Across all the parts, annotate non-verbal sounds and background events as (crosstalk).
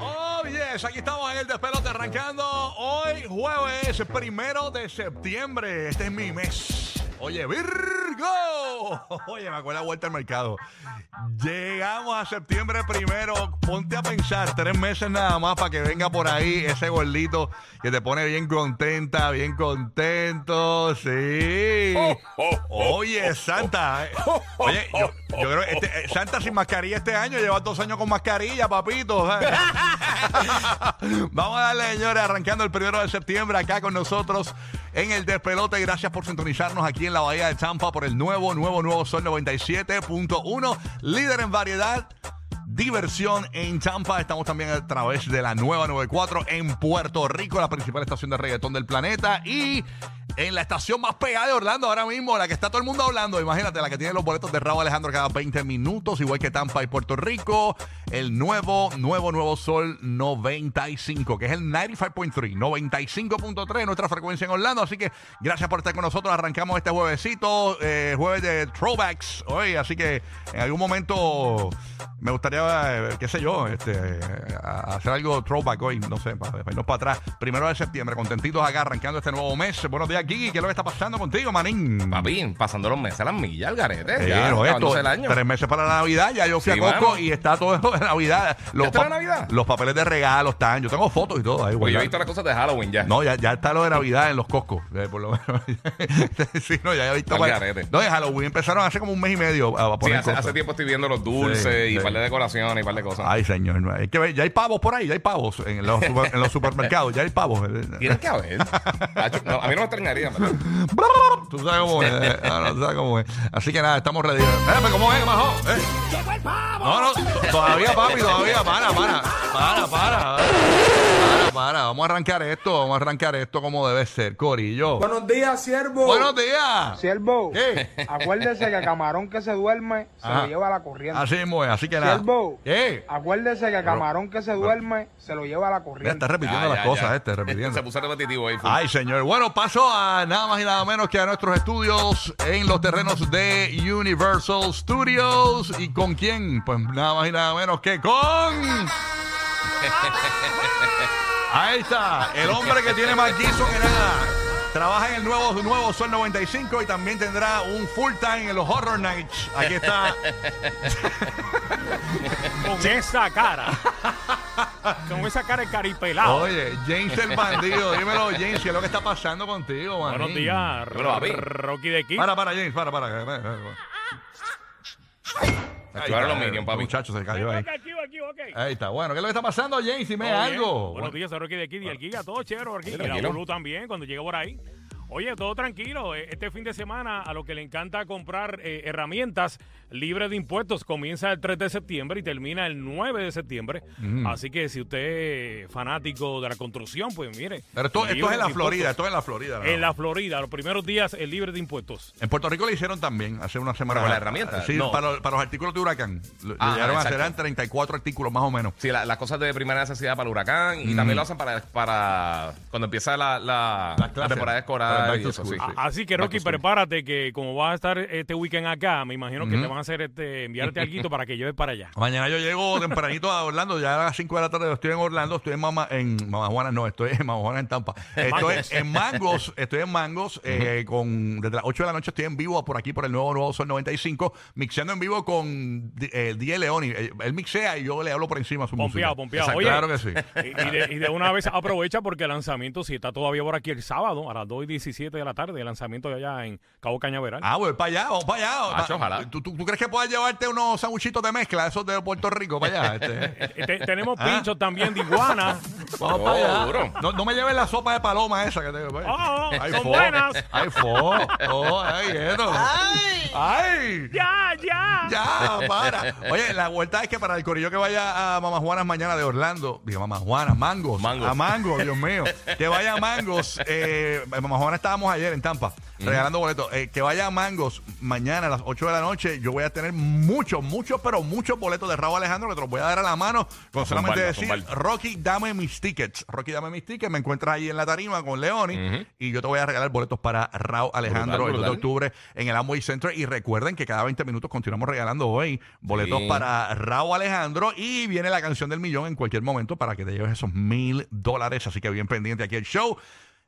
Oh, yes, aquí estamos en el despelote arrancando hoy jueves primero de septiembre. Este es mi mes. Oye, Virgo. (laughs) Oye, me acuerdo la vuelta al mercado. Llegamos a septiembre primero. Ponte a pensar, tres meses nada más para que venga por ahí ese gordito que te pone bien contenta, bien contento. Sí. Oye, Santa. eh. Oye, yo, yo creo que este- eh, Santa sin mascarilla este año. Lleva dos años con mascarilla, papito. (laughs) Vamos a darle, señores, arrancando el primero de septiembre acá con nosotros en el despelote. Gracias por sintonizarnos aquí en la Bahía de Tampa por el nuevo, nuevo, nuevo Sol 97.1, líder en variedad. Diversión en Tampa. Estamos también a través de la nueva 94 en Puerto Rico, la principal estación de reggaetón del planeta. Y en la estación más pegada de Orlando ahora mismo, la que está todo el mundo hablando. Imagínate, la que tiene los boletos de Raúl Alejandro cada 20 minutos, igual que Tampa y Puerto Rico. El nuevo, nuevo, nuevo Sol 95, que es el 95.3, 95.3, nuestra frecuencia en Orlando. Así que gracias por estar con nosotros. Arrancamos este juevesito, eh, jueves de throwbacks hoy. Así que en algún momento me gustaría, eh, qué sé yo, este, hacer algo throwback hoy, no sé, para irnos para atrás. Primero de septiembre, contentitos acá, arrancando este nuevo mes. Buenos días, ¿Qué es lo que está pasando contigo, manín? Papi, pasando los meses a las millas, al garete. Ya, no, esto, el año. tres meses para la Navidad, ya yo fui Sí, a Coco mano. y está todo eso de Navidad. Los, está la Navidad? los papeles de regalo están, yo tengo fotos y todo ahí. Pues yo he visto las cosas de Halloween ya. No, ya, ya está lo de Navidad en los coscos, eh, por lo menos. (laughs) sí, no, ya he visto. Al par- garete. no, en Halloween empezaron hace como un mes y medio a, a Sí, poner hace, tiempo estoy viendo los dulces y sí. par de decoraciones y par de cosas. Ay, señor, no, hay que ver, ya hay pavos por ahí, ya hay pavos en los, super- en los (laughs) supermercados, ya hay pavos. Tienes que haber. (laughs) No, a mí no me extrañaría, ¿verdad? (laughs) Tú sabes cómo es. eh, tú sabes cómo es. Así que nada, estamos ready. Espérame, ¿cómo es, majo? ¿Eh? ¡Llegó el pavo! No, no, t- todavía, papi, todavía. Para, para. Para, para. Vamos a arrancar esto. Vamos a arrancar esto como debe ser, Corillo. Buenos días, siervo. Buenos días. Siervo, ¿Qué? acuérdese que camarón que se duerme se Ajá. lo lleva a la corriente. Así mismo es. Así que nada. Siervo, ¿Qué? acuérdese que camarón que se duerme se lo lleva a la Ya corriente. está repitiendo Ya, las ya, cosas, ya. este, repitiendo. (laughs) Se puso repetitivo ahí. full. Ay, señor. Bueno, paso a nada más y nada menos que a nuestros estudios en los terrenos de Universal Studios. ¿Y con quién? Pues nada más y nada menos que con. (laughs) Ahí está, el hombre que tiene más guiso que nada. Trabaja en el nuevo, nuevo Sol 95 y también tendrá un full time en los Horror Nights. Aquí está. con esa cara. con esa cara de caripelado. Oye, James el bandido. Dímelo, James, ¿qué es lo que está pasando contigo, man? Buenos días, papi. Rocky de aquí. Para, para, James, para, para. Activaron los Minions, papi. Muchacho, se cayó ahí. Aquí, aquí. Ahí está. Bueno, ¿qué es lo que está pasando, James? Dime algo. Buenos días, Rocky de aquí, y el Giga, todo chévere. Sí, Y la. Bulu también, cuando llegue por ahí. Oye, todo tranquilo. Eh, Este fin de semana, a lo que le encanta comprar eh, herramientas libres de impuestos, comienza el 3 de septiembre y termina el 9 de septiembre. Así que si usted es fanático de la construcción, pues mire. Pero esto, esto es en la Florida, esto es en la Florida. ¿no? En la Florida, los primeros días es libre de impuestos. En Puerto Rico le hicieron también hace una semana. ¿Para la herramienta? Sí, No. para, los- para los artículos de huracán. Lo- Ah, llegaron a hacer 34 artículos más o menos. Sí, la- las cosas de primera necesidad para el huracán y también lo hacen para, para cuando empieza la, la, Las la clases. temporada escolar back to school, Así que Rocky, prepárate que como vas a estar este weekend acá, me imagino que te van a hacer este enviarte algo para que lleves para allá. Mañana yo llego tempranito a Orlando, ya a las 5 de la tarde estoy en Orlando, estoy en Mama, en Mama Juana, no, estoy en Mama Juana en Tampa. Estoy en Mangos, estoy en Mangos, eh, con desde las 8 de la noche estoy en vivo por aquí por el nuevo Nuevo Sol 95, mixeando en vivo con eh, Die Leoni. Él, él mixea y yo le hablo por encima a su Pompeado, música. pompeado. Oye, claro que sí. Y, y de, y de una vez aprovecha porque el lanzamiento, si está todavía por aquí el sábado, a las 2 y 17 de la tarde, el lanzamiento de allá en Cabo Cañaveral. Ah, voy para allá, vamos para allá. Macho, ojalá. ¿Tú, tú, tú crees que puedas llevarte unos sanguchitos de mezcla, esos de Puerto Rico, para allá? Este? (laughs) Eh, te- tenemos Ah. pinchos también de iguana. (laughs) Vamos Oh, para allá. duro. No, no me lleves la sopa de paloma esa que tengo. Oh, Ay, son fo. buenas. Ay, fo. Oh, ay, esto. Ay. Ay. Ya, ya. Ya, para. Oye, la vuelta es que para el corillo que vaya a Mamá Juanas mañana de Orlando, digo Mamá Juanas, Mangos, Mangos. a Mangos, Dios mío, que vaya a Mangos, eh, Mamá Juanas estábamos ayer en Tampa, regalando boletos, Eh, que vaya a Mangos mañana a las 8 de la noche, yo voy a tener muchos, muchos, pero muchos boletos de Raúl Alejandro que te los voy a dar a la mano, con solamente decir. Rocky, dame mis tickets, Rocky, dame mis tickets, me encuentras ahí en la tarima con Leoni, y yo te voy a regalar boletos para Raúl Alejandro Brutal, el 2 de octubre en el Amway Center. Y recuerden que cada 20 minutos continuamos regalando hoy boletos Sí. para Raúl Alejandro. Y viene la canción del millón en cualquier momento para que te lleves esos mil dólares. Así que bien pendiente aquí el show.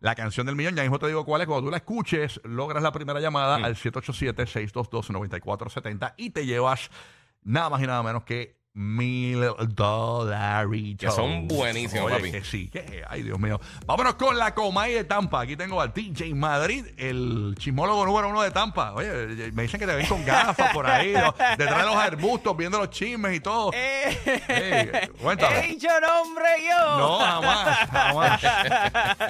La canción del millón, ya mismo te digo cuál es. Cuando tú la escuches, logras la primera llamada Mm. al 787-622-9470 y te llevas nada más y nada menos que mil dólares. Que son buenísimos, Oye, papi. que sí, que, ay Dios mío. Vámonos con la Comay de Tampa. Aquí tengo al DJ Madrid, el chismólogo número uno de Tampa. Oye, me dicen que te ven con gafas por ahí, ¿no? detrás de los arbustos, viendo los chismes y todo. Ey, cuéntame. ¡He dicho nombre yo! No, jamás, jamás.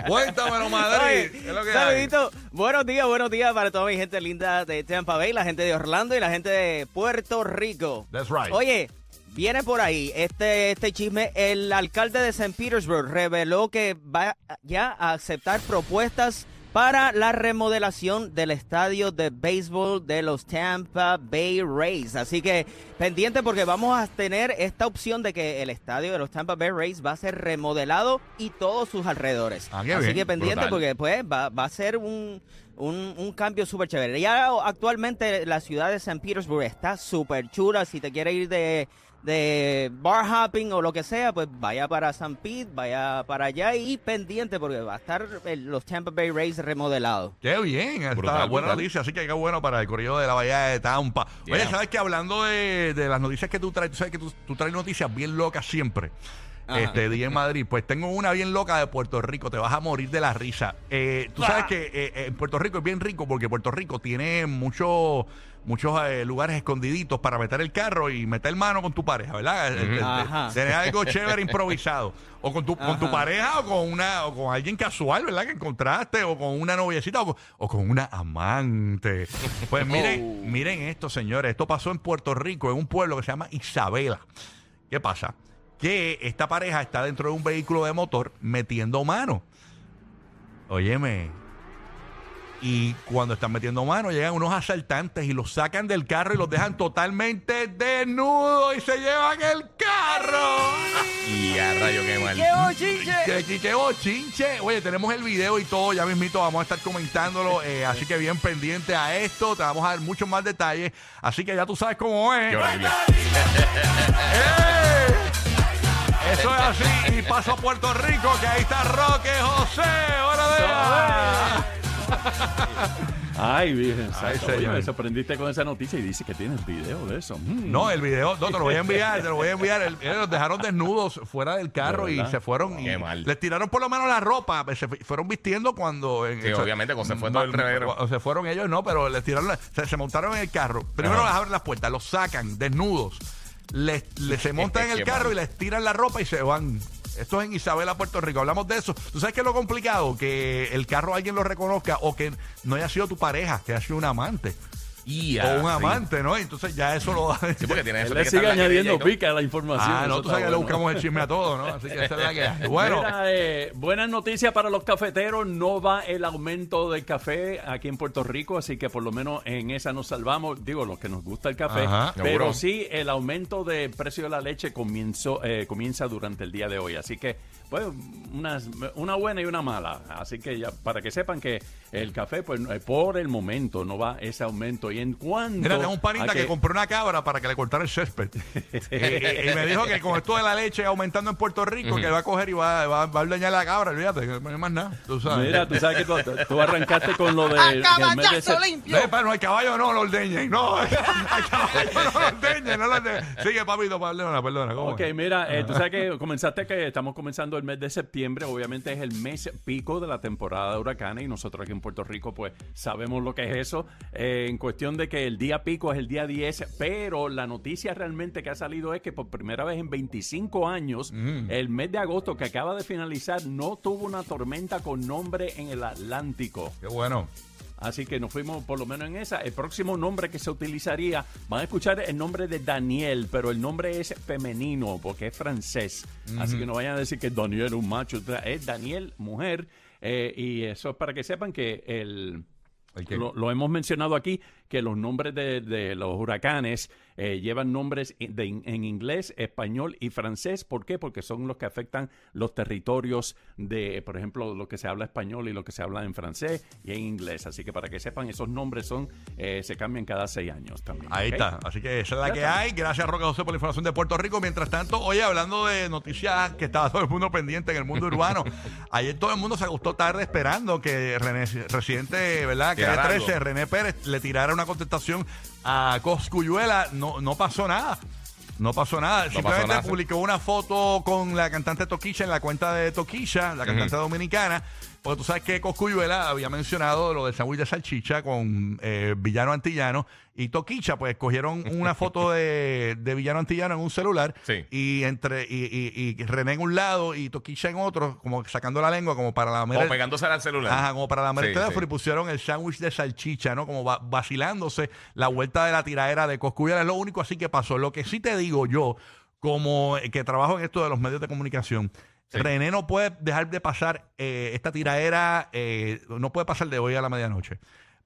Cuéntamelo, Madrid. Oye, ¿Qué es lo que hay? Buenos días, buenos días para toda mi gente linda de Tampa Bay, la gente de Orlando y la gente de Puerto Rico. That's right. Oye, viene por ahí este, este chisme. El alcalde de St. Petersburg reveló que va ya a aceptar propuestas para la remodelación del estadio de béisbol de los Tampa Bay Rays. Así que pendiente porque vamos a tener esta opción de que el estadio de los Tampa Bay Rays va a ser remodelado y todos sus alrededores. Ah, Así bien. que pendiente Brutal. porque pues va, va a ser un, un, un cambio súper chévere. Ya actualmente la ciudad de St. Petersburg está súper chula. Si te quieres ir de, de bar hopping o lo que sea, pues vaya para St. Pete, vaya para allá y pendiente porque va a estar el- los Tampa Bay Rays remodelados. Qué bien, está Brutal, buena brutal. noticia, así que qué bueno para el corrido de la Bahía de Tampa. Oye, Yeah. ¿sabes que Hablando de, de las noticias que tú traes, tú sabes que tú, tú traes noticias bien locas siempre. Ajá. Este día en Madrid, pues tengo una bien loca de Puerto Rico, te vas a morir de la risa. Eh, tú sabes que eh, eh, en Puerto Rico es bien rico porque Puerto Rico tiene muchos muchos eh, lugares escondiditos para meter el carro y meter mano con tu pareja, ¿verdad? Ajá. Tener algo chévere improvisado. O con tu, con tu pareja o con una o con alguien casual, ¿verdad? Que encontraste, o con una noviecita o con, o con una amante. Pues (laughs) miren, Oh. miren esto, señores. Esto pasó en Puerto Rico, en un pueblo que se llama Isabela. ¿Qué pasa? Que esta pareja está dentro de un vehículo de motor metiendo mano. Óyeme. Y cuando están metiendo mano, llegan unos asaltantes y los sacan del carro y los dejan totalmente desnudos y se llevan el carro. Y a rayo, qué mal. ¡Qué bochinche! Que- que bochinche. Oye, tenemos el video y todo, ya mismito vamos a estar comentándolo. eh, así que bien pendiente a esto, te vamos a dar muchos más detalles. Así que ya tú sabes cómo es. Qué horrible. (laughs) ¡Eh! Eso es así. Y paso a Puerto Rico, que ahí está Roque José. ¡Buenos (laughs) días! Ay, bien, exacto. Oye, me sorprendiste con esa noticia y dice que tienes video de eso. Mm. No, el video, no, te lo voy a enviar, te lo voy a enviar. El- ellos los dejaron desnudos fuera del carro ¿De y se fueron. y Qué mal. Les tiraron por lo menos la ropa, se fu- fueron vistiendo cuando. en- Sí, obviamente, cuando se fue todo el reguero. Se fueron ellos, no, pero les tiraron, la- se, se montaron en el carro. Primero Ajá. les abren las puertas, los sacan desnudos, les, les- se montan en el carro y les tiran la ropa y se van. Esto es en Isabela, Puerto Rico. Hablamos de eso. ¿Tú sabes qué es lo complicado? Que el carro alguien lo reconozca o que no haya sido tu pareja, que haya sido un amante. O un sí. amante, ¿no? Entonces ya eso lo Sí, porque tiene (laughs) Él eso. le sigue añadiendo pica a la información. Ah, no, tú está sabes que le buscamos el chisme a todo, ¿no? Así que esa es la que hay. Bueno, Mira, eh, buenas noticias para los cafeteros. No va el aumento del café aquí en Puerto Rico, así que por lo menos en esa nos salvamos. Digo, los que nos gusta el café. Ajá. pero Seguro. sí, el aumento del precio de la leche comenzó, eh, comienza durante el día de hoy. Así que, pues, unas- una buena y una mala. Así que ya, para que sepan que el café, pues, eh, por el momento no va ese aumento. Y en cuanto. mira, tengo un panita que... compró una cabra para que le cortara el césped. y, (laughs) y- y me dijo que con esto de la leche aumentando en Puerto Rico, que va a coger y va, va, va a ordeñar la cabra. Olvídate, no hay más nada. Tú sabes. Mira, tú sabes que tú, tú arrancaste con lo de. de sep- No, pa, no, el caballo no lo ordeñen. No, (laughs) el caballo no lo ordeñen. No lo ordeñen. Sigue, papito, perdona, perdona. ¿cómo Ok, mira, eh, tú sabes que comenzaste que estamos comenzando el mes de septiembre, obviamente es el mes pico de la temporada de huracanes y nosotros aquí en Puerto Rico pues sabemos lo que es eso, Eh, en cuestión de que el día pico es el día 10, pero la noticia realmente que ha salido es que por primera vez en 25 años, el mes de agosto que acaba de finalizar no tuvo una tormenta con nombre en el Atlántico. Qué bueno. Así que nos fuimos por lo menos en esa. El próximo nombre que se utilizaría, van a escuchar el nombre de Daniel, pero el nombre es femenino porque es francés. Así que no vayan a decir que Daniel es un macho. Es Daniel, mujer. eh, y eso es para que sepan que el... Lo hemos mencionado aquí, que los nombres de, de los huracanes eh, llevan nombres de- en inglés, español y francés. ¿Por qué? Porque son los que afectan los territorios de, por ejemplo, lo que se habla español y lo que se habla en francés y en inglés. Así que para que sepan, esos nombres son eh, se cambian cada seis años también. Ahí está. Así que esa es la Ya que está. hay. Gracias, Roque José, por la información de Puerto Rico. Mientras tanto, oye, hablando de noticias que estaba todo el mundo pendiente en el mundo urbano, (laughs) ayer todo el mundo se acostó tarde esperando que René, residente, ¿verdad? Que Tirara 13, algo. René Pérez, le tirara una contestación a Coscuyuela. No, no pasó nada. No pasó nada. Simplemente nada, sí. publicó una foto con la cantante Toquilla en la cuenta de Toquilla, la cantante dominicana. Porque tú sabes que Coscuyuela había mencionado lo del sándwich de salchicha con eh, Villano Antillano. Y Toquicha, pues cogieron una foto de, de Villano Antillano en un celular. Sí. Y entre y, y- y René en un lado y Toquicha en otro, como sacando la lengua, como para la O pegándose al celular. Ajá, como para la Sí, el teléfono sí. y pusieron el sándwich de salchicha, ¿no? Como va- vacilándose la vuelta de la tiradera de Coscuyuela. Es lo único así que pasó. Lo que sí te digo yo, como eh, que trabajo en esto de los medios de comunicación, Sí. René no puede dejar de pasar eh, esta tiradera, eh, no puede pasar de hoy a la medianoche.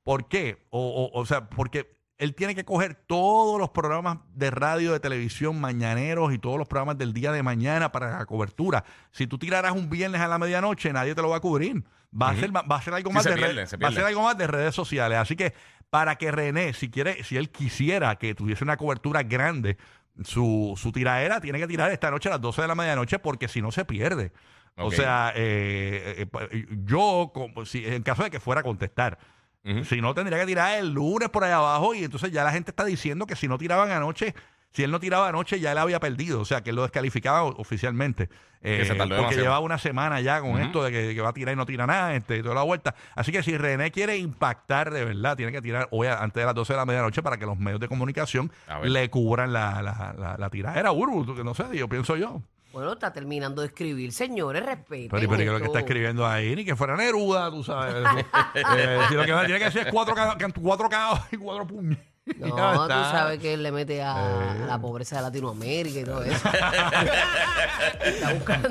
¿Por qué? O, o- o sea, porque él tiene que coger todos los programas de radio, de televisión, mañaneros y todos los programas del día de mañana para la cobertura. Si tú tiraras un viernes a la medianoche, nadie te lo va a cubrir. Va, a, ser, va a ser algo Sí, más de pierde, red- se va a ser algo más de redes sociales. Así que para que René, si quiere, si él quisiera que tuviese una cobertura grande, su, su tiradera tiene que tirar esta noche a las 12 de la medianoche porque si no se pierde. O Ok. sea, eh, eh, eh, yo, como, si, en caso de que fuera a contestar, Ujú. si no, tendría que tirar el lunes por ahí abajo y entonces ya la gente está diciendo que si no tiraban anoche, si él no tiraba anoche ya él había perdido, o sea, que él lo descalificaba oficialmente. Eh, se tardó porque demasiado. llevaba una semana ya con esto de que, que va a tirar y no tira nada, este, y toda la vuelta. Así que si René quiere impactar de verdad, tiene que tirar hoy a- antes de las 12 de la medianoche para que los medios de comunicación le cubran la, la, la, la tiradera. Urbu, tú que no sé, yo pienso yo. Bueno, está terminando de escribir. Señores, respeten. Pero, pero ¿qué es lo que está escribiendo ahí? Ni que fuera Neruda, tú sabes. (laughs) Eh, si lo que tiene que decir es cuatro, cuatro caos y cuatro puños. (laughs) No, tú está. sabes que él le mete a, Eh. a la pobreza de Latinoamérica y todo eso. (laughs) está, buscando,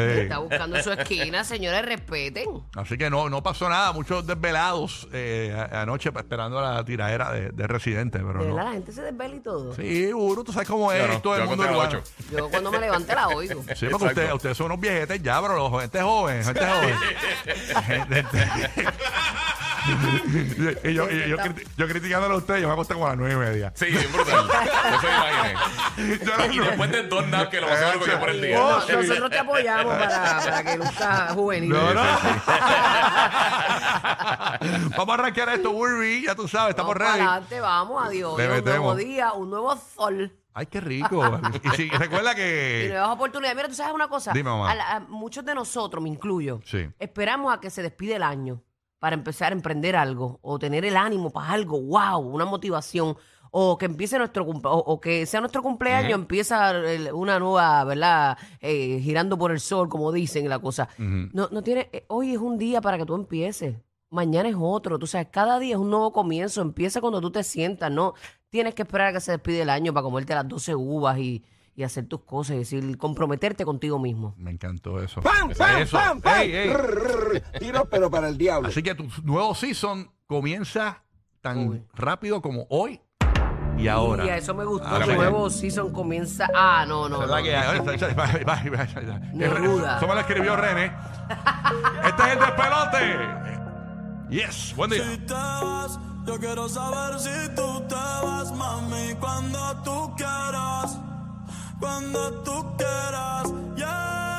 Eh. está buscando su esquina. Señores, respeten. Así que no, no pasó nada. Muchos desvelados eh, anoche esperando la tiradera de, de Residente, pero De no. verdad, la gente se desvela y todo. Sí, Uru, tú sabes cómo es no, todo el mundo urbano. Yo cuando me levante la oigo. Sí, porque ustedes, ustedes son unos viejetes ya, pero los gente joven, gente joven. (laughs) Gente- (laughs) y yo, y yo, criti- yo criticándolo a ustedes, yo me acosté como a las nueve y media. Sí, bien brutal. Eso me imaginé. Yo (laughs) Y después de dos naps que lo vas a ver yo por el día. No, nosotros te apoyamos para, para que (laughs) luzcas juvenil. No, no. Vamos a arrancar esto, Urbi, ya tú sabes, estamos Vamos para ready. adelante, vamos, adiós. Le un nuevo metemos. día, un nuevo sol. Ay, qué rico. Y sí, recuerda Y que. nuevas oportunidades. Mira, tú sabes una cosa. Dime, mamá. A la- a muchos de nosotros, me incluyo, Sí. esperamos a que se despide el año para empezar a emprender algo o tener el ánimo para algo, wow, una motivación. O que empiece nuestro cumple- o, o que sea nuestro cumpleaños, empieza el- una nueva, ¿verdad? Eh, girando por el sol, como dicen la cosa. No, no tiene, eh, hoy es un día para que tú empieces. Mañana es otro. Tú sabes, cada día es un nuevo comienzo. Empieza cuando tú te sientas, ¿no? Tienes que esperar a que se despide el año para comerte las 12 uvas y, y hacer tus cosas. Es decir, comprometerte contigo mismo. Me encantó eso. ¡Pam, pam, Eso. pam, pam! Ey, ey. Rrr, Tiro, pero para el diablo. Así que tu nuevo season comienza tan Uy. rápido como hoy y ahora. Y a eso me gustó. Ahora Tu me- nuevo season comienza. Ah, no, no. Esa es la no. que hay. Oye, esa- esa- va- va- va- va- Neruda. Eso me lo escribió René. Este es el despelote. Yes, buen día. Si te vas, yo quiero saber si tú te vas, mami, cuando tú quieras, cuando tú quieras. Yeah.